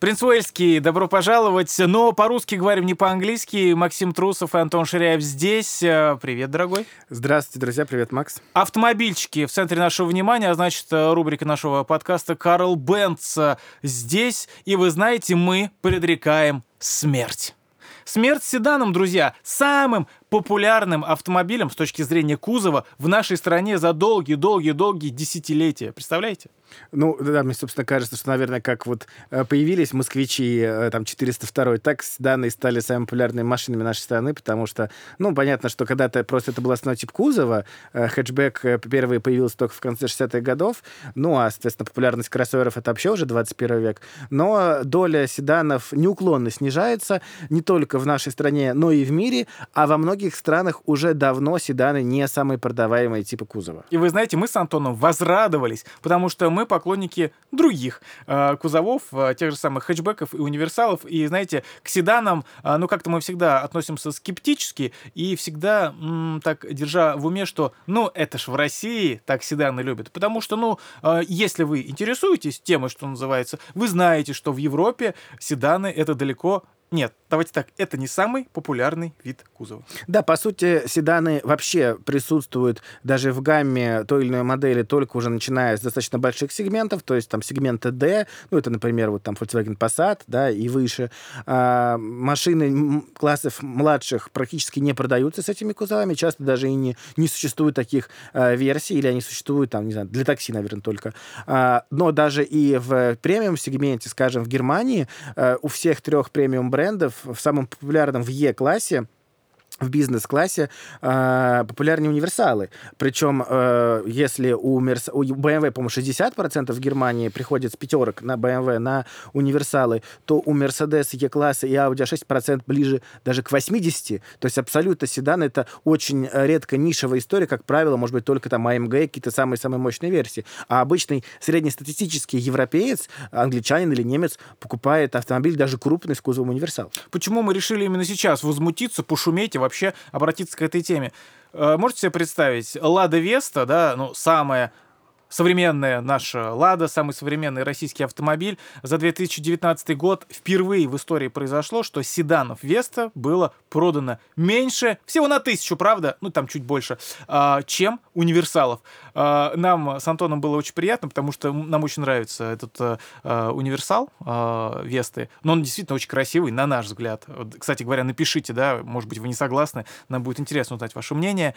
Принц Уэльский, добро пожаловать. Но по-русски говорим, не по-английски. Максим Трусов и Антон Ширяев здесь. Э, привет, дорогой. Здравствуйте, друзья. Привет, Макс. Автомобильчики в центре нашего внимания, а значит, э, рубрика нашего подкаста «Карл Бенц» здесь. И вы знаете, мы предрекаем смерть. Смерть седаном, друзья, самым популярным автомобилем с точки зрения кузова в нашей стране за долгие-долгие-долгие десятилетия. Представляете? Ну, да, мне, собственно, кажется, что, наверное, как вот э, появились москвичи, э, там, 402 так данные стали самыми популярными машинами нашей страны, потому что, ну, понятно, что когда-то просто это был основной тип кузова, э, хэтчбэк первый появился только в конце 60-х годов, ну, а, соответственно, популярность кроссоверов это вообще уже 21 век, но доля седанов неуклонно снижается не только в нашей стране, но и в мире, а во многих многих странах уже давно седаны не самые продаваемые типы кузова. И вы знаете, мы с Антоном возрадовались, потому что мы поклонники других э, кузовов, э, тех же самых хэтчбеков и универсалов. И знаете, к седанам, э, ну как-то мы всегда относимся скептически и всегда м, так держа в уме, что ну это ж в России так седаны любят. Потому что, ну, э, если вы интересуетесь темой, что называется, вы знаете, что в Европе седаны это далеко нет, давайте так, это не самый популярный вид кузова. Да, по сути, седаны вообще присутствуют даже в гамме той или иной модели только уже начиная с достаточно больших сегментов, то есть там сегмента D, ну это, например, вот там Volkswagen Passat, да, и выше. А, машины классов младших практически не продаются с этими кузовами, часто даже и не, не существует таких а, версий, или они существуют там, не знаю, для такси, наверное, только. А, но даже и в премиум-сегменте, скажем, в Германии, а, у всех трех премиум брендов в самом популярном в Е-классе в бизнес-классе э, популярнее универсалы. Причем, э, если у, Мерс... у BMW, по-моему, 60% в Германии приходит с пятерок на BMW на универсалы, то у Mercedes E-класса и Audi 6% ближе даже к 80%. То есть абсолютно седан — это очень редко нишевая история. Как правило, может быть, только там AMG, какие-то самые-самые мощные версии. А обычный среднестатистический европеец, англичанин или немец покупает автомобиль даже крупный с кузовом универсал. Почему мы решили именно сейчас возмутиться, пошуметь и вообще обратиться к этой теме. Э, можете себе представить, Лада Веста, да, ну, самая современная наша «Лада», самый современный российский автомобиль. За 2019 год впервые в истории произошло, что седанов «Веста» было продано меньше, всего на тысячу, правда, ну там чуть больше, а, чем универсалов. А, нам с Антоном было очень приятно, потому что нам очень нравится этот э, а, универсал «Весты», но он действительно очень красивый, на наш взгляд. Кстати говоря, напишите, да, может быть, вы не согласны, нам будет интересно узнать ваше мнение.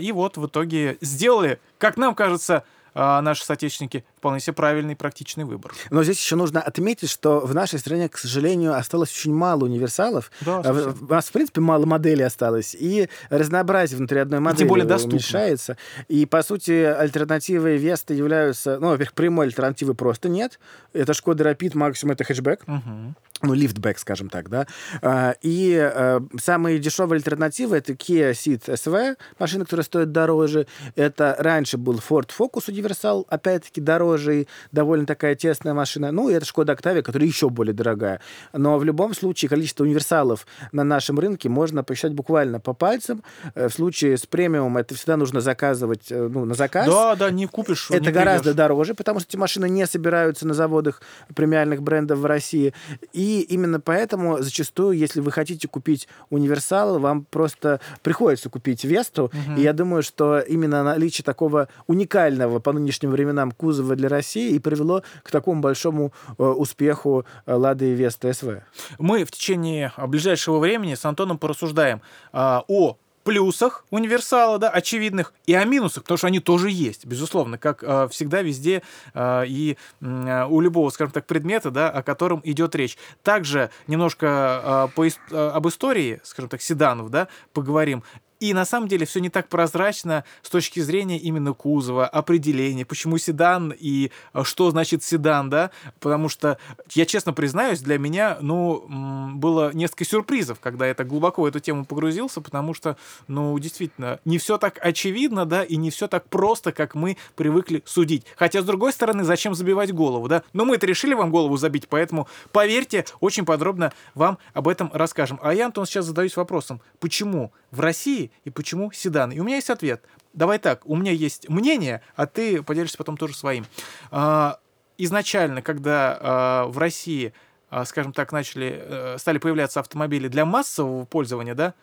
И вот в итоге сделали, как нам кажется, а, наши соотечественники, вполне себе правильный практичный выбор. Но здесь еще нужно отметить, что в нашей стране, к сожалению, осталось очень мало универсалов. Да, а, У нас, в принципе, мало моделей осталось, и разнообразие внутри одной модели и тем более доступно. уменьшается. И, по сути, альтернативы Веста являются... Ну, во-первых, прямой альтернативы просто нет. Это Шкода Rapid, максимум это хэтчбэк. Угу ну, лифтбэк, скажем так, да. А, и э, самые дешевые альтернативы это Kia Ceed SV, машина, которая стоит дороже. Это раньше был Ford Focus универсал, опять-таки дороже, и довольно такая тесная машина. Ну, и это Шкода Octavia, которая еще более дорогая. Но в любом случае количество универсалов на нашем рынке можно посчитать буквально по пальцам. Э, в случае с премиум это всегда нужно заказывать э, ну, на заказ. Да, да, не купишь. Это не гораздо дороже, потому что эти машины не собираются на заводах премиальных брендов в России. И именно поэтому зачастую, если вы хотите купить универсал, вам просто приходится купить Весту. Угу. И я думаю, что именно наличие такого уникального по нынешним временам кузова для России и привело к такому большому э, успеху э, Лады и Веста СВ. Мы в течение ближайшего времени с Антоном порассуждаем э, о плюсах универсала, да, очевидных, и о минусах, потому что они тоже есть, безусловно, как э, всегда везде э, и э, у любого, скажем так, предмета, да, о котором идет речь. Также немножко э, по, э, об истории, скажем так, седанов, да, поговорим. И на самом деле все не так прозрачно с точки зрения именно кузова, определения, почему седан и э, что значит седан, да, потому что, я честно признаюсь, для меня, ну, было несколько сюрпризов, когда я так глубоко в эту тему погрузился, потому что, ну, действительно, не все так очевидно, да, и не все так просто, как мы привыкли судить. Хотя, с другой стороны, зачем забивать голову, да? Но мы это решили вам голову забить, поэтому, поверьте, очень подробно вам об этом расскажем. А я, Антон, сейчас задаюсь вопросом, почему в России и почему седан? И у меня есть ответ. Давай так, у меня есть мнение, а ты поделишься потом тоже своим. А, изначально, когда а, в России а, скажем так, начали, э, стали появляться автомобили для массового пользования, да,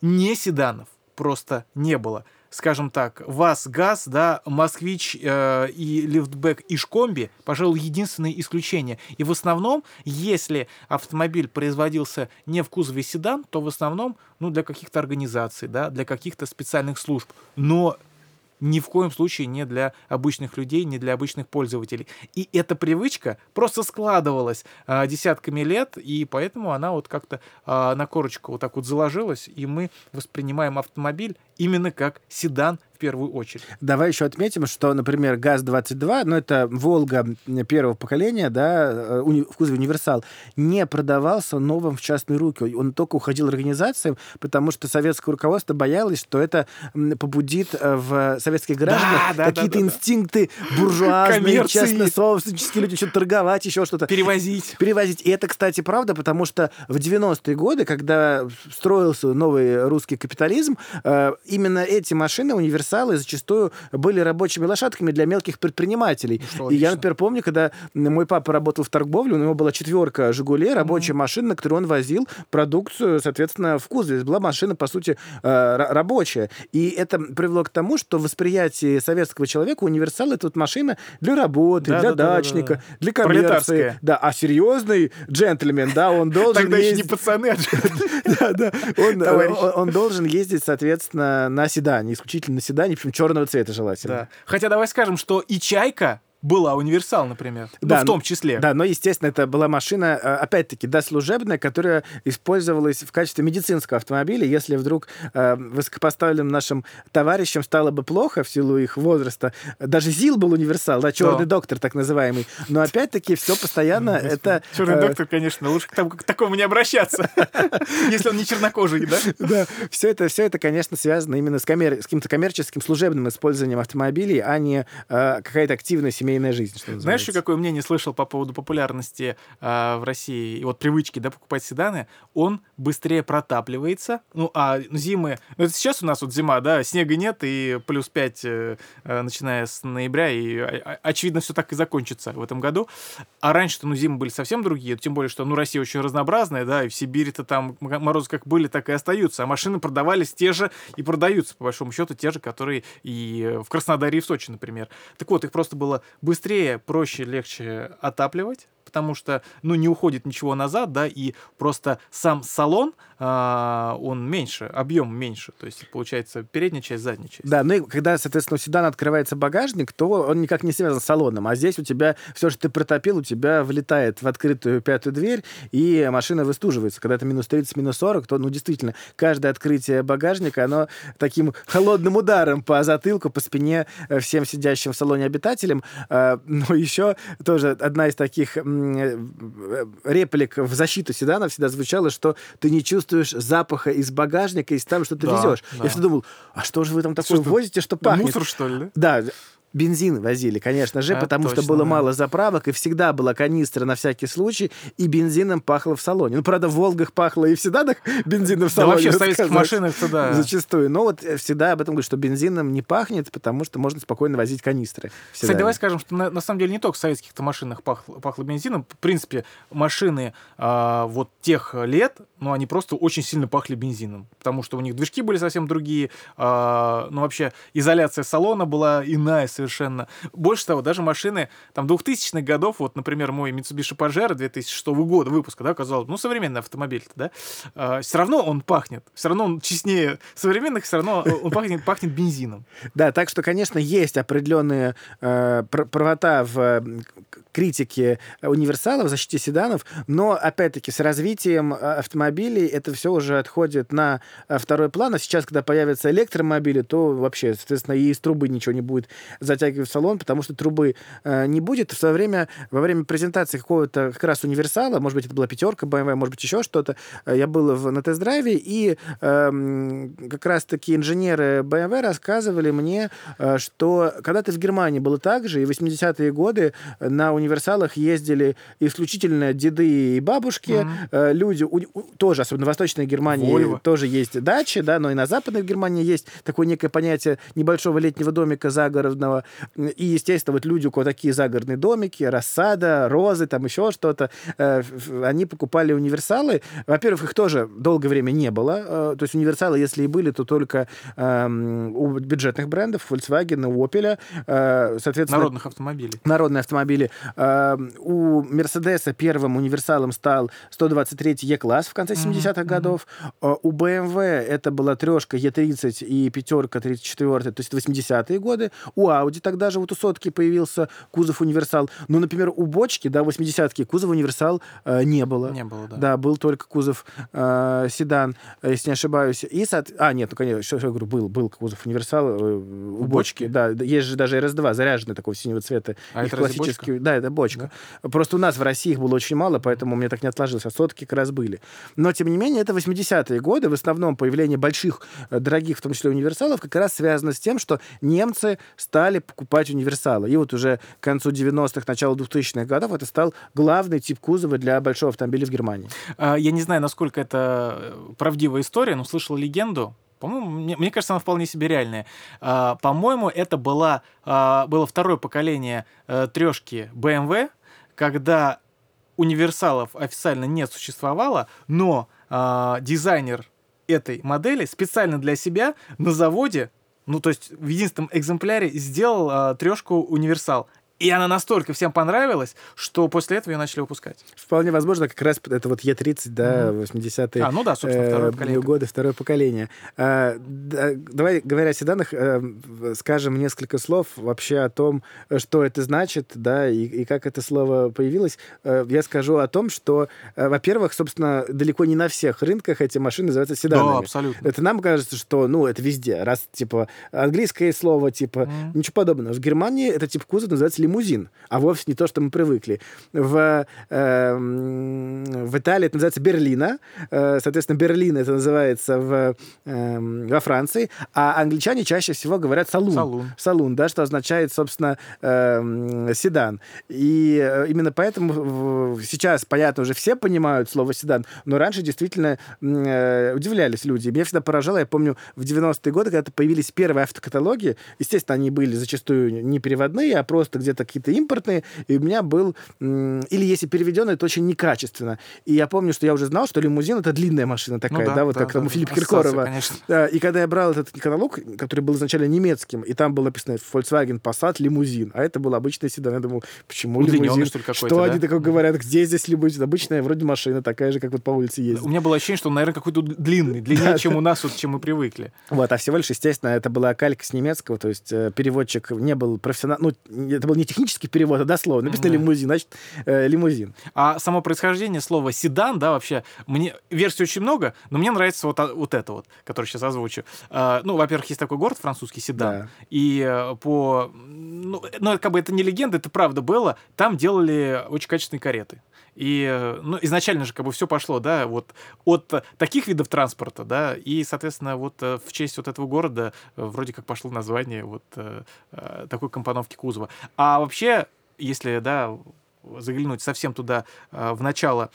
не седанов просто не было. Скажем так, ВАЗ, ГАЗ, да, Москвич э, и Лифтбэк и Шкомби, пожалуй, единственные исключения. И в основном, если автомобиль производился не в кузове седан, то в основном, ну, для каких-то организаций, да, для каких-то специальных служб. Но ни в коем случае не для обычных людей, не для обычных пользователей. И эта привычка просто складывалась а, десятками лет, и поэтому она вот как-то а, на корочку вот так вот заложилась, и мы воспринимаем автомобиль именно как седан в первую очередь. Давай еще отметим, что, например, ГАЗ-22, ну, это «Волга» первого поколения, да, э, уни- в кузове «Универсал», не продавался новым в частные руки. Он только уходил организациям, потому что советское руководство боялось, что это побудит э, в советских гражданах Да, да, какие-то да, да, да. инстинкты буржуазные, Коммерции. частно-собственнические люди, что-то торговать, еще что-то. Перевозить. Перевозить. И это, кстати, правда, потому что в 90-е годы, когда строился новый русский капитализм, э, именно эти машины, универсалы, зачастую были рабочими лошадками для мелких предпринимателей. что, и я, например, помню, когда мой папа работал в торговле, у него была четверка «Жигулей», рабочая машина, на которой он возил продукцию, соответственно, в кузове. Была машина, по сути, э, ра- рабочая. И это привело к тому, что в восприятии советского человека универсал — это вот машина для работы, Да, для да, да, да, да, дачника, да. для коммерции. Да, а серьезный джентльмен, да, он должен Тогда еще не пацаны, а он- он должен ездить, соответственно, на седане, исключительно на седане, причем черного цвета желательно. Да. Хотя давай скажем, что и «Чайка» была универсал, например. Да, ну, в том ну, числе. Да, но, естественно, это была машина, э, опять-таки, да, служебная, которая использовалась в качестве медицинского автомобиля. Если вдруг э, высокопоставленным нашим товарищам стало бы плохо в силу их возраста, даже ЗИЛ был универсал, да, черный Да. доктор, так называемый. Но, опять-таки, все постоянно это... Черный э, доктор, конечно, лучше к, тому- к такому не обращаться, если он не чернокожий, да? Да, все это, все это, конечно, связано именно с, каким-то коммерческим, служебным использованием автомобилей, а не э, какая-то активная семейная жизнь. Что Знаешь, называется. еще какое мнение слышал по поводу популярности а, в России и вот привычки, да, покупать седаны? Он быстрее протапливается. Ну, а зимы... Ну, это сейчас у нас вот зима, да, снега нет, и плюс 5, э, э, начиная с ноября, и, а- а- очевидно, все так и закончится в этом году. А раньше-то, ну, зимы были совсем другие, тем более, что, ну, Россия очень разнообразная, да, и в Сибири-то там морозы как были, так и остаются, а машины продавались те же и продаются, по большому счету, те же, которые и в Краснодаре и в Сочи, например. Так вот, их просто было быстрее, проще, легче отапливать, потому что, ну, не уходит ничего назад, да, и просто сам салон, а, он меньше, объем меньше, то есть получается передняя часть, задняя часть. Да, ну и когда, соответственно, у седана открывается багажник, то он никак не связан с салоном. А здесь у тебя все, что ты протопил, у тебя влетает в открытую пятую дверь, и машина выстуживается. Когда это минус 30, минус 40, то, ну, действительно, каждое открытие багажника, оно таким холодным ударом по затылку, по спине э, всем сидящим в салоне обитателям. А, Но еще тоже одна из таких э, реплик в защиту седана всегда звучала, что ты не чувствуешь запаха из багажника, из того, что ты Да, везешь. да. Я всегда думал, а что же вы там такое что, возите, что пахнет? Мусор, что ли, да? Да, бензин возили, конечно же, А, потому что точно, было да. мало заправок, и всегда была канистра на всякий случай, и бензином пахло в салоне. Ну, правда, в «Волгах» пахло и в «Седанах» бензином в Да салоне. вообще в советских сказать. машинах-то, да. Зачастую. Но вот э, всегда об этом говорят, что бензином не пахнет, потому что можно спокойно возить канистры. в Кстати, давай скажем, что на, на самом деле не только в советских-то машинах пахло, пахло бензином. В принципе, машины а, вот тех лет, ну, они просто очень сильно пахли бензином. Потому что у них движки были совсем другие. а, ну, вообще, изоляция салона была иная совершенно. Больше того, даже машины там 2000-х годов, вот, например, мой Mitsubishi Pajero 2006 года выпуска, да, казалось, ну, современный автомобиль да, все равно он пахнет. Все равно он честнее современных, все равно он пахнет, пахнет бензином. Да, так что, конечно, есть определенные э, пр- правота в э, к- критике универсалов, защите седанов, но, опять-таки, с развитием э, автомобилей это все уже отходит на э, второй план. А сейчас, когда появятся электромобили, то вообще, соответственно, и из трубы ничего не будет затягивать в салон, потому что трубы э, не будет. В свое время, во время презентации какого-то как раз универсала, может быть, это была пятерка BMW, может быть, еще что-то, э, я был в, на тест-драйве, и эм, как раз-таки инженеры BMW рассказывали мне, э, что когда-то в Германии было так же, и в 80-е годы на универсале универсалах ездили исключительно деды и бабушки, mm-hmm. люди, у, у, тоже, особенно в Восточной Германии, Volvo. тоже есть дачи, да, но и на Западной Германии есть такое некое понятие небольшого летнего домика загородного. И, естественно, вот люди, у кого такие загородные домики, рассада, розы, там еще что-то, э, они покупали универсалы. Во-первых, их тоже долгое время не было. Э, то есть универсалы, если и были, то только эм, у бюджетных брендов, Volkswagen, Opel, э, соответственно... Народных автомобилей. Народные автомобили. Эм, у Мерседеса первым универсалом стал 123 E-класс в конце 70-х mm-hmm. годов. У BMW это была трешка E30 и пятерка 34 то есть 80-е годы. У Audi тогда же вот у сотки появился кузов универсал. Ну, например, у бочки, да, 80-ки кузов универсал э, не было. Не было, да. Да, был только кузов э, седан, если не ошибаюсь. И, соот... А, нет, ну, конечно, что, я говорю, был, был кузов универсал э, у, у бочки. бочки. Да, есть же даже RS2 заряженный такого синего цвета. А Их это классический... Да, это бочка. Да. Просто у нас в России их было очень мало, поэтому мне так не отложилось. А сотки как раз были. Но, тем не менее, это 80-е годы. В основном появление больших, э, дорогих, в том числе универсалов, как раз связано с тем, что немцы стали покупать универсалы. И вот уже к концу 90-х, начало 2000-х годов это стал главный тип кузова для большого автомобиля в Германии. А, я не знаю, насколько это э, правдивая история, но слышал легенду, по-моему, мне, мне кажется, она вполне себе реальная. А, по-моему, это была, а, было второе поколение а, трешки BMW, когда универсалов официально не существовало, но а, дизайнер этой модели специально для себя на заводе ну, то есть в единственном экземпляре сделал э, трешку универсал. И она настолько всем понравилась, что после этого ее начали выпускать. Вполне возможно, как раз это вот Е30, да, 80-е а, ну да, собственно, второе э, поколение. годы, второе поколение. А, да, давай, говоря о седанах, э, скажем несколько слов вообще о том, что это значит, да, и, и как это слово появилось. Э, я скажу о том, что, э, во-первых, собственно, далеко не на всех рынках эти машины называются седанами. Да, абсолютно. Это нам кажется, что, ну, это везде. Раз, типа, английское слово, типа, mm. ничего подобного. В Германии этот тип кузова называется лимузин, а вовсе не то, что мы привыкли. В, э, в Италии это называется Берлина, э, соответственно, Берлин это называется в, э, во Франции, а англичане чаще всего говорят салун. Салун. Салун, да, что означает, собственно, э, седан. И э, именно поэтому сейчас, понятно, уже все понимают слово седан, но раньше действительно э, удивлялись люди. Меня всегда поражало, я помню, в 90-е годы, когда появились первые автокаталоги, естественно, они были зачастую не переводные, а просто где-то какие-то импортные, и у меня был... Или если переведенный, то очень некачественно. И я помню, что я уже знал, что лимузин — это длинная машина такая, ну, да, да, вот да, как да, там у Филиппа Киркорова. Да, и когда я брал этот каталог, который был изначально немецким, и там было написано Volkswagen Passat лимузин, а это был обычный седан, я думал, почему лимузин? что ли, что да? они такое говорят? Где здесь лимузин? Обычная вроде машина, такая же, как вот по улице ездит. У меня было ощущение, что он, наверное, какой-то длинный, длиннее, чем у нас, вот, чем мы привыкли. Вот, а всего лишь, естественно, это была калька с немецкого, то есть э, переводчик не был профессионал, ну, это был не технический перевод, а дословно. Написано лимузин, значит, э, лимузин. А само происхождение слова седан, да, вообще, мне версий очень много, но мне нравится вот, а, вот это вот, которое сейчас озвучу. А, ну, во-первых, есть такой город французский, Седан, да. и э, по... Ну, ну, как бы это не легенда, это правда было, там делали очень качественные кареты. И э, ну, изначально же как бы все пошло, да, вот от таких видов транспорта, да, и, соответственно, вот э, в честь вот этого города вроде как пошло название вот такой компоновки кузова. А вообще если, да, заглянуть совсем туда в начало,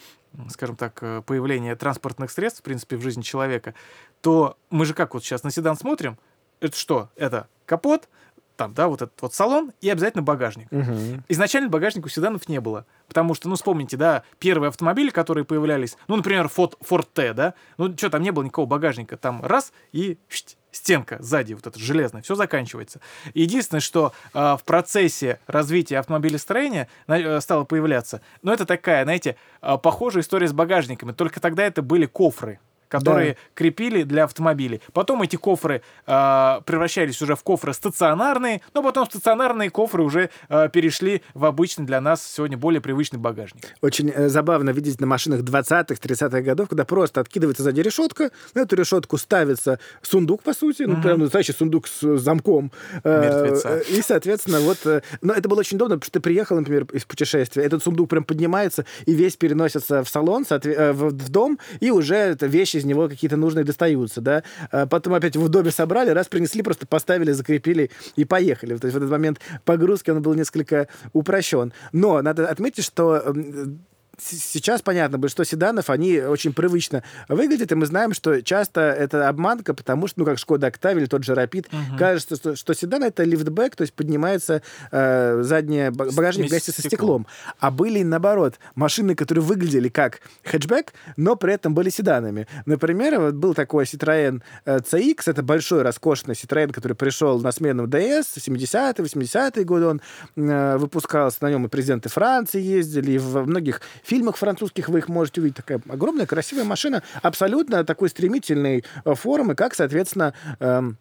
скажем так, э, появления транспортных средств, в принципе, в жизни человека, то мы же как вот сейчас на седан смотрим, это что? Это капот, там, да, вот этот вот салон и обязательно багажник. Угу. Изначально багажник у седанов не было. Потому что, ну, вспомните, да, первые автомобили, которые появлялись, ну, например, Ford, Ford T, да, ну, что, там не было никакого багажника, там раз и шть, стенка сзади, вот эта железная, все заканчивается. Единственное, что э, в процессе развития автомобилестроения э, стало появляться, ну, это такая, знаете, э, похожая история с багажниками, только тогда это были кофры которые да. крепили для автомобилей. Потом эти кофры э, превращались уже в кофры стационарные, но потом стационарные кофры уже э, перешли в обычный для нас сегодня более привычный багажник. Очень э, забавно видеть на машинах 20-х, 30-х годов, когда просто откидывается сзади решетка, на эту решетку ставится сундук, по сути, ну, прям настоящий сундук с замком. Мертвеца. и, соответственно, вот... Э, но это было очень удобно, потому что ты приехал, например, из путешествия, этот сундук прям поднимается и весь переносится в салон, в дом, и уже эта вещь из него какие-то нужные достаются, да. А потом опять в доме собрали, раз принесли, просто поставили, закрепили и поехали. То есть в этот момент погрузки он был несколько упрощен. Но надо отметить, что сейчас понятно, большинство седанов, они очень привычно выглядят, и мы знаем, что часто это обманка, потому что, ну, как Шкода Октавия или тот же Рапид, угу. кажется, что, что седан — это лифтбэк, то есть поднимается э, задняя багажник вместе со стеклом. А были, наоборот, машины, которые выглядели как хэтчбэк, но при этом были седанами. Например, вот был такой Citroёn э, CX, это большой, роскошный Citroёn, который пришел на смену DS, 70-е, 80-е годы он э, выпускался, на нем и президенты Франции ездили, и в многих фильмах французских вы их можете увидеть. Такая огромная, красивая машина, абсолютно такой стремительной э, формы, как, соответственно, эм,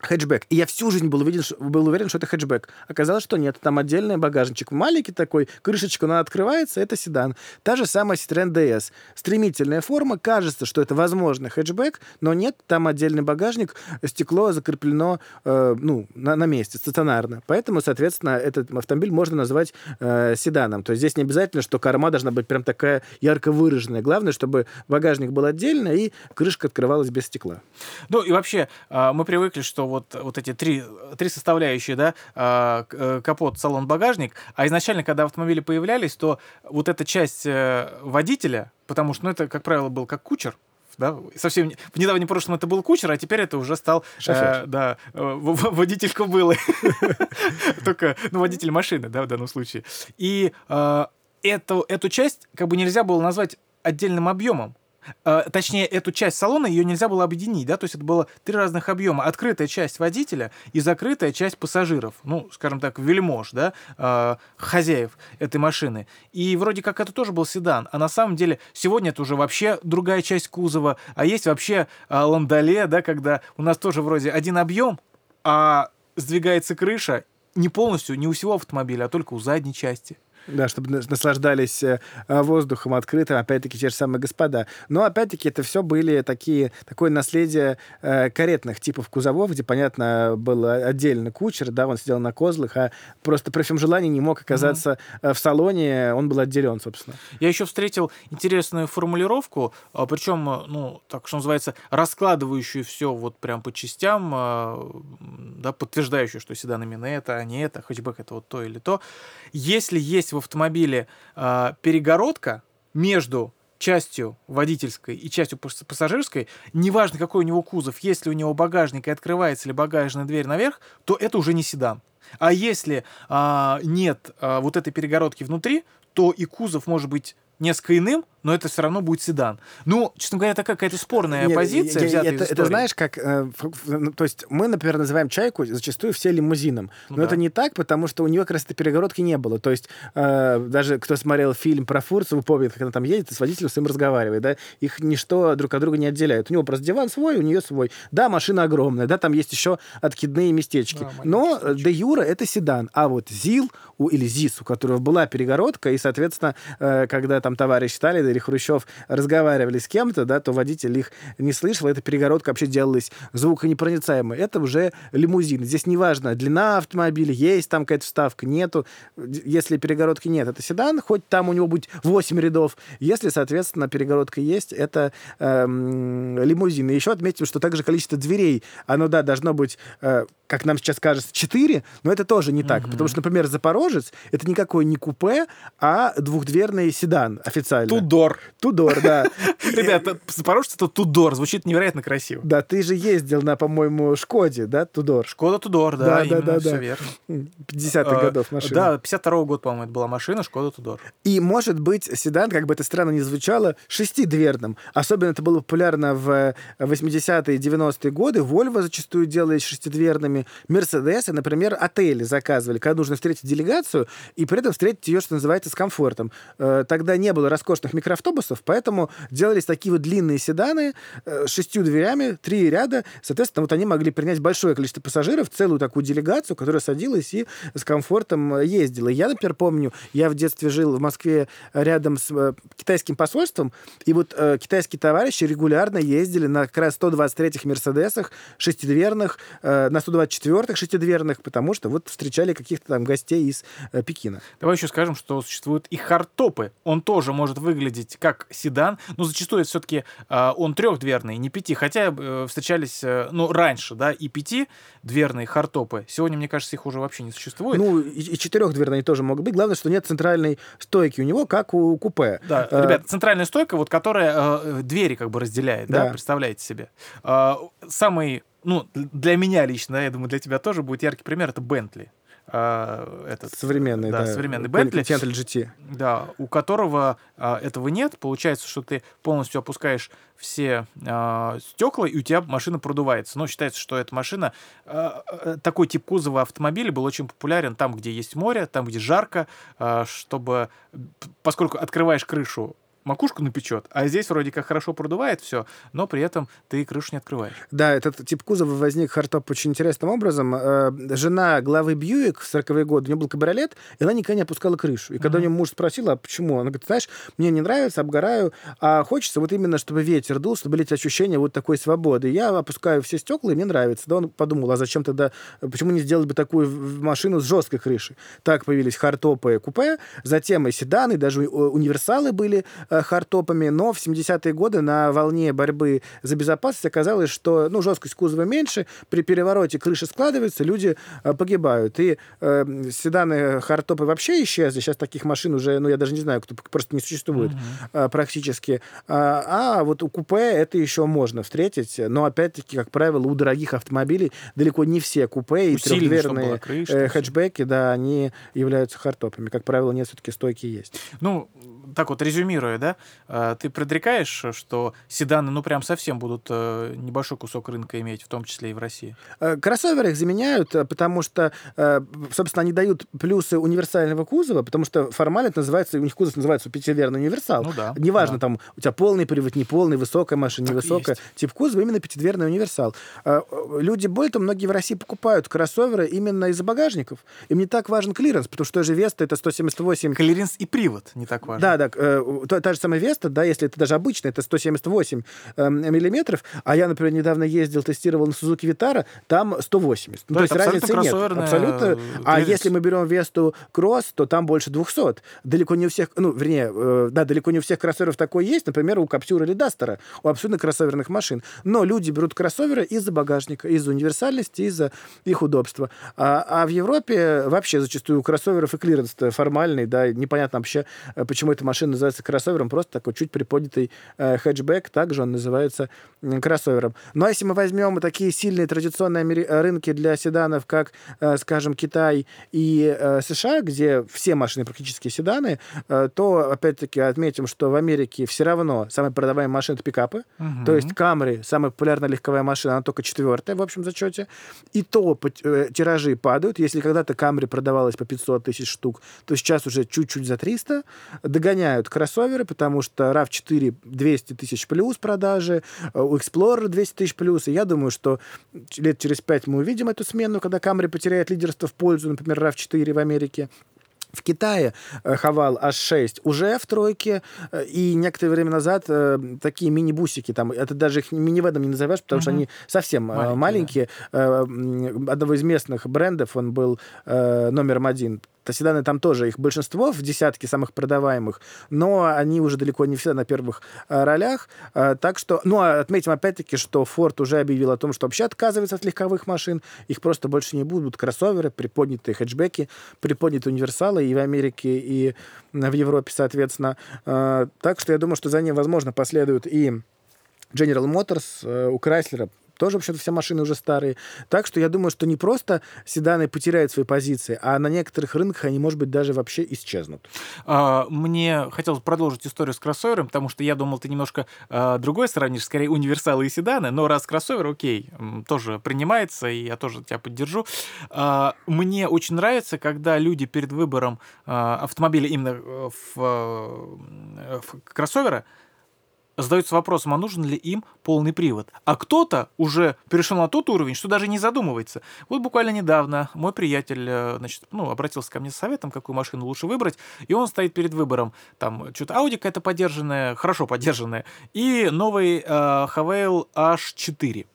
хэтчбэк. И я всю жизнь был уверен, был уверен, что это хэтчбэк. Оказалось, что нет. Там отдельный багажничек. Маленький такой, крышечка, она открывается, это седан. Та же самая Citroёn DS. Стремительная форма. Кажется, что это, возможно, хэтчбэк, но нет, там отдельный багажник, стекло закреплено э, ну, на, на месте, стационарно. Поэтому, соответственно, этот автомобиль можно назвать э, седаном. То есть здесь не обязательно, что корма должна быть прям такая ярко выраженная. Главное, чтобы багажник был отдельно и крышка открывалась без стекла. Ну и вообще, э, мы привыкли, что вот, вот эти три, три составляющие, да, а, э, капот, салон, багажник, а изначально, когда автомобили появлялись, то вот эта часть э, водителя, потому что, ну, это, как правило, был как кучер, да, совсем в недавнем прошлом это был кучер, а теперь это уже стал э, да, э, водитель кобылы. Только, ну, водитель машины, да, в данном случае. И э, эту, эту часть как бы нельзя было назвать отдельным объемом. Э, точнее, эту часть салона ее нельзя было объединить, да, то есть это было три разных объема. Открытая часть водителя и закрытая часть пассажиров, ну, скажем так, вельмож, да, э, хозяев этой машины. И вроде как это тоже был седан, а на самом деле сегодня это уже вообще другая часть кузова, а есть вообще э, ландоле, да, когда у нас тоже вроде один объем, а сдвигается крыша не полностью, не у всего автомобиля, а только у задней части. Да, чтобы наслаждались э, воздухом открытым, опять-таки, те же самые господа. Но, опять-таки, это все были такие, такое наследие э, каретных типов кузовов, где, понятно, был отдельно кучер, да, он сидел на козлах, а просто при всем желании не мог оказаться mm-hmm. в салоне, он был отделен, собственно. Я еще встретил интересную формулировку, а, причем, ну, так что называется, раскладывающую все вот прям по частям, а, да, подтверждающую, что седан именно это, а не это, хэтчбэк это вот то или то. Если есть в автомобиле э, перегородка между частью водительской и частью пассажирской, неважно, какой у него кузов, если у него багажник и открывается ли багажная дверь наверх, то это уже не седан. А если а, нет а, вот этой перегородки внутри, то и кузов может быть несколько иным, но это все равно будет седан. Ну, честно говоря, это какая-то спорная Нет, позиция, я, я, это, это знаешь, как... Э, ну, то есть мы, например, называем «Чайку» зачастую все лимузином. Ну, но да. это не так, потому что у нее как раз этой перегородки не было. То есть э, даже кто смотрел фильм про Фурцеву, помнит, как она там едет и с водителем своим разговаривает. Да? Их ничто друг от друга не отделяет. У него просто диван свой, у нее свой. Да, машина огромная, да, там есть еще откидные местечки. Да, но де юра это седан. А вот ЗИЛ у, или ЗИС, у которого была перегородка, и, соответственно, э, когда там товарищ Сталин или Хрущев разговаривали с кем-то, да, то водитель их не слышал, эта перегородка вообще делалась звуконепроницаемой. Это уже лимузин. Здесь неважно, длина автомобиля, есть там какая-то вставка, нету. Если перегородки нет, это седан, хоть там у него будет 8 рядов. Если, соответственно, перегородка есть, это эм, лимузин. И еще отметим, что также количество дверей, оно, да, должно быть, э, как нам сейчас кажется, 4, но это тоже не так. Mm-hmm. Потому что, например, Запорожец — это никакой не купе, а двухдверный седан официально. Тудор. Тудор. Да. Ребята, запорожцы это Тудор, звучит невероятно красиво. Да, ты же ездил на, по-моему, Шкоде, да, Тудор? Шкода Тудор, да, да, да, да, верно. 50-х а, годов машина. Да, 52-го года, по-моему, это была машина, Шкода Тудор. И, может быть, седан, как бы это странно ни звучало, шестидверным. Особенно это было популярно в 80-е и 90-е годы. Volvo зачастую делали шестидверными. Mercedes, например, отели заказывали, когда нужно встретить делегацию, и при этом встретить ее, что называется, с комфортом. Э, тогда не было роскошных микроавтобусов, поэтому делались такие вот длинные седаны э, с шестью дверями, три ряда. Соответственно, вот они могли принять большое количество пассажиров, целую такую делегацию, которая садилась и с комфортом э, ездила. Я, например, помню, я в детстве жил в Москве рядом с э, китайским посольством, и вот э, китайские товарищи регулярно ездили на как раз 123-х Мерседесах шестидверных, э, на 124-х шестидверных, потому что вот встречали каких-то там гостей из э, Пекина. Давай еще скажем, что существуют и хардтопы. Он тоже может выглядеть как седан, но зачастую это все-таки э, он трехдверный, не пяти, хотя э, встречались, э, ну, раньше, да, и пятидверные хардтопы. Сегодня, мне кажется, их уже вообще не существует. Ну, и, и четырехдверные тоже могут быть. Главное, что нет центральной стойки у него, как у купе. Да, Э, ребят, центральная стойка, вот которая э, двери как бы разделяет, да, Да. представляете себе. Э, самый, ну, для меня лично, я думаю, для тебя тоже будет яркий пример, это Бентли. Э, этот, современный, да, да. современный Бентли. Continental GT. Да, у которого а, этого нет. Получается, что ты полностью опускаешь все а, стекла, и у тебя машина продувается. Но считается, что эта машина, а, такой тип кузова автомобиля был очень популярен там, где есть море, там, где жарко, а, чтобы, поскольку открываешь крышу, макушку напечет, а здесь вроде как хорошо продувает все, но при этом ты крышу не открываешь. Да, этот тип кузова возник хардтоп очень интересным образом. Э, Жена главы Бьюик в 40-е годы, у нее был кабриолет, и она никогда не опускала крышу. И когда у нее муж спросил, а почему? Она говорит, знаешь, мне не нравится, обгораю, а хочется вот именно, чтобы ветер дул, чтобы были эти ощущения вот такой свободы. Я опускаю все стекла, и мне нравится. Да, он подумал, а зачем тогда, почему не сделать бы такую машину с жесткой крышей? Так появились хардтопы купе, затем и седаны, даже у- универсалы были э, хардтопами, но в 70-е годы на волне борьбы за безопасность оказалось, что ну, жесткость кузова меньше, при перевороте крыша складывается, люди э, погибают. И э, седаны хардтопы вообще исчезли, сейчас таких машин уже, ну, я даже не знаю, кто просто не существует э, практически. А, а вот у купе это еще можно встретить, но опять-таки, как правило, у дорогих автомобилей далеко не все купе и трехдверные крыша, э, хэтчбеки, да, они являются хардтопами. Как правило, нет, все-таки стойки есть. Ну, так вот, резюмируя, да, э, ты предрекаешь, что седаны, ну, прям совсем будут э, небольшой кусок рынка иметь, в том числе и в России? Э, Кроссоверы их заменяют, потому что, собственно, они дают плюсы универсального кузова, потому что формально это называется, у них кузов называется пятидверный универсал. Ну да, Неважно, да. там у тебя полный привод, не полный, высокая машина, невысокая. Тип кузова именно пятидверный универсал. Люди, более того, многие в России покупают кроссоверы именно из-за багажников. Им не так важен клиренс, потому что же Веста это 178 Клиренс и привод не так важно. да, да, э, та, та же самая Веста, да, если это даже обычная, это 178 эм, миллиметров, а я, например, недавно ездил, тестировал на Сузуки Витара, там 180. Ну, то есть это разницы нет. Абсолютно. А если мы берем Весту Кросс, то там больше 200. Далеко не у всех, ну, вернее, э, да, далеко не у всех кроссоверов такое есть, например, у Каптюра или Дастера, у абсолютно кроссоверных машин. Но люди берут кроссоверы из-за багажника, из-за универсальности, из-за их удобства. А, а в Европе вообще зачастую у кроссоверов и клиренс формальный, да, непонятно вообще, э, почему эта машина называется кроссовером, просто такой чуть приподнятый э, хэтчбэк, также он называется м, кроссовером. А если мы возьмем такие сильные традиционные амери- э, рынки для седанов, как, э, скажем, Китай и э, США, где все машины практически седаны, э, то, опять-таки, отметим, что в Америке все равно самые продаваемые машины — это пикапы, Мгм. то есть Camry, самая популярная легковая машина, она только четвертая в общем зачете. И то э, тиражи падают. Если когда-то Camry продавалась по 500 тысяч штук, то сейчас уже чуть-чуть за 300. Догоняют кроссоверы, потому что RAV4 200 тысяч плюс продажи, э, у Explorer 200 тысяч плюс. И я думаю, что лет через пять мы увидим эту смену, когда Camry потеряет лидерство в пользу, например, RAV4 в Америке. В Китае э, Хавал H6 уже в тройке, э, и некоторое время назад э, такие мини-бусики, там, это даже их минивэдом не назовешь, потому что Мгм. они совсем э, Маленькие, маленькие. Э, м, Одного из местных брендов, он был э, номером один. Седаны там тоже, их большинство в десятке самых продаваемых, но они уже далеко не все на первых э, ролях. Э, так что, ну, а отметим опять-таки, что Ford уже объявил о том, что вообще отказывается от легковых машин, их просто больше не будут. Кроссоверы, приподнятые хэтчбеки, приподнятые универсалы и в Америке, и в Европе, соответственно. Э, Так что я думаю, что за ним, возможно, последуют и General Motors, у Chrysler тоже, в общем-то, все машины уже старые. Так что я думаю, что не просто седаны потеряют свои позиции, а на некоторых рынках они, может быть, даже вообще исчезнут. А, Мне хотелось продолжить историю с кроссовером, потому что я думал, ты немножко а, другой сравнишь, скорее универсалы и седаны, но раз кроссовер, окей, тоже принимается, и я тоже тебя поддержу. А, Мне очень нравится, когда люди перед выбором автомобиля именно э, в, э, в кроссовера задаются вопросом, а нужен ли им полный привод. А кто-то уже перешел на тот уровень, что даже не задумывается. Вот буквально недавно мой приятель э, значит, ну, обратился ко мне с советом, какую машину лучше выбрать, и он стоит перед выбором. Там что-то Audi какая-то поддержанная, хорошо поддержанная, и новый э, Havail H4.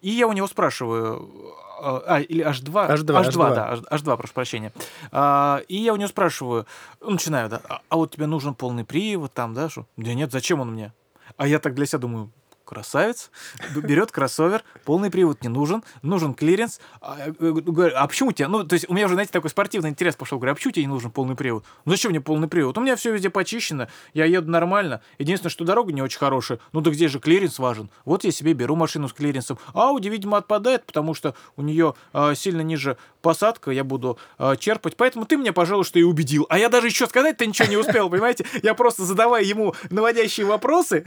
И я у него спрашиваю, а, или H2, H2, H2, H2. да, H- H2, прошу прощения. А, и я у него спрашиваю, ну, начинаю, да, а, а вот тебе нужен полный привод там, да, что? Да нет, зачем он мне? А я так для себя думаю, красавец, берет кроссовер, полный привод не нужен, нужен клиренс. А, я говорю, а почему тебе? Ну, то есть у меня уже, знаете, такой спортивный интерес пошел. Говорю, а почему тебе не нужен полный привод? Ну, зачем мне полный привод? У меня все везде почищено, я еду нормально. Единственное, что дорога не очень хорошая. Ну, да где же клиренс важен? Вот я себе беру машину с клиренсом. А Audi, видимо, отпадает, потому что у нее а, сильно ниже посадка, я буду а, черпать. Поэтому ты меня, пожалуй, что и убедил. А я даже еще сказать-то ничего не успел, понимаете? Я просто задавая ему наводящие вопросы,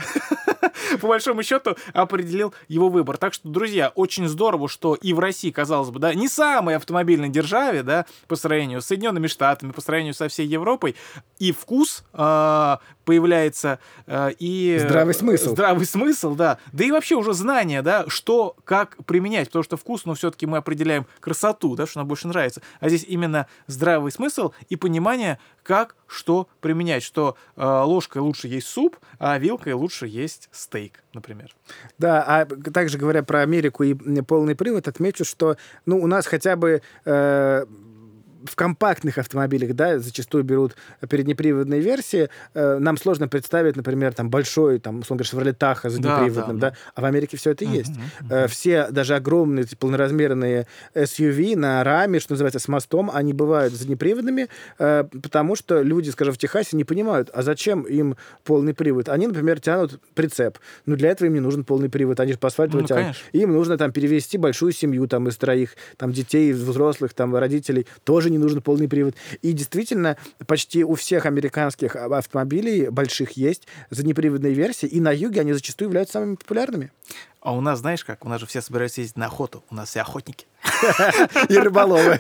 по большому счету, определил его выбор. Так что, друзья, очень здорово, что и в России, казалось бы, да, не самой автомобильной державе, да, по сравнению с Соединенными Штатами, по сравнению со всей Европой, и вкус а, появляется, а, и... Здравый смысл. Здравый смысл, да. Да и вообще уже знание, да, что, как применять, потому что вкус, ну, все-таки мы определяем красоту, да, что нам больше нравится. А здесь именно здравый смысл и понимание, как что применять, что э, ложкой лучше есть суп, а вилкой лучше есть стейк, например. Да, а также говоря про Америку и полный привод, отмечу, что ну, у нас хотя бы э, в компактных автомобилях, да, зачастую берут переднеприводные версии. Э, нам сложно представить, например, там большой, там, условно говоря, Chevrolet Tahoe заднеприводным, да, да, а в Америке все это Мгм, есть. Э, все даже огромные полноразмерные SUV на раме, что называется, с мостом, они бывают заднеприводными, э, потому что люди, скажем, в Техасе не понимают, а зачем им полный привод. Они, например, тянут прицеп. Ну, для этого им не нужен полный привод. Они же по асфальту Ну, тянут. конечно. Им нужно там перевести большую семью там из троих, там детей, взрослых, там родителей. Тоже не нужен полный привод. И действительно, почти у всех американских автомобилей больших есть заднеприводные версии, и на юге они зачастую являются самыми популярными. А у нас, знаешь как, у нас же все собираются ездить на охоту, у нас все охотники. И рыболовы.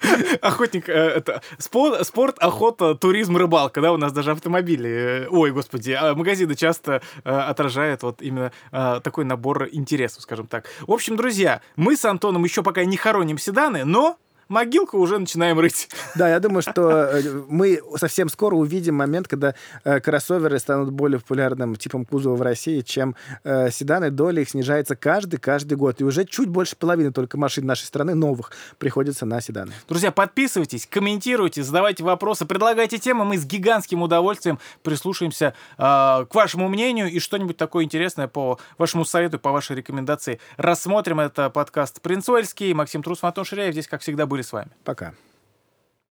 Охотник, э, это спорт, охота, туризм, рыбалка, да, у нас даже автомобили, э, ой, господи, а магазины часто э, отражают вот именно такой набор интересов, скажем так. В общем, друзья, мы с Антоном еще пока не хороним седаны, но могилку уже начинаем рыть. Да, я думаю, что э, мы совсем скоро увидим момент, когда э, кроссоверы станут более популярным типом кузова в России, чем э, седаны. Доля их снижается каждый, каждый год. И уже чуть больше половины только машин нашей страны новых приходится на седаны. Друзья, подписывайтесь, комментируйте, задавайте вопросы, предлагайте темы, мы с гигантским удовольствием прислушаемся э, к вашему мнению и что-нибудь такое интересное по вашему совету, по вашей рекомендации рассмотрим. Это подкаст «Принц Уэльский», Максим Трус, Антон Ширяев. Здесь, как всегда, были с вами. Пока.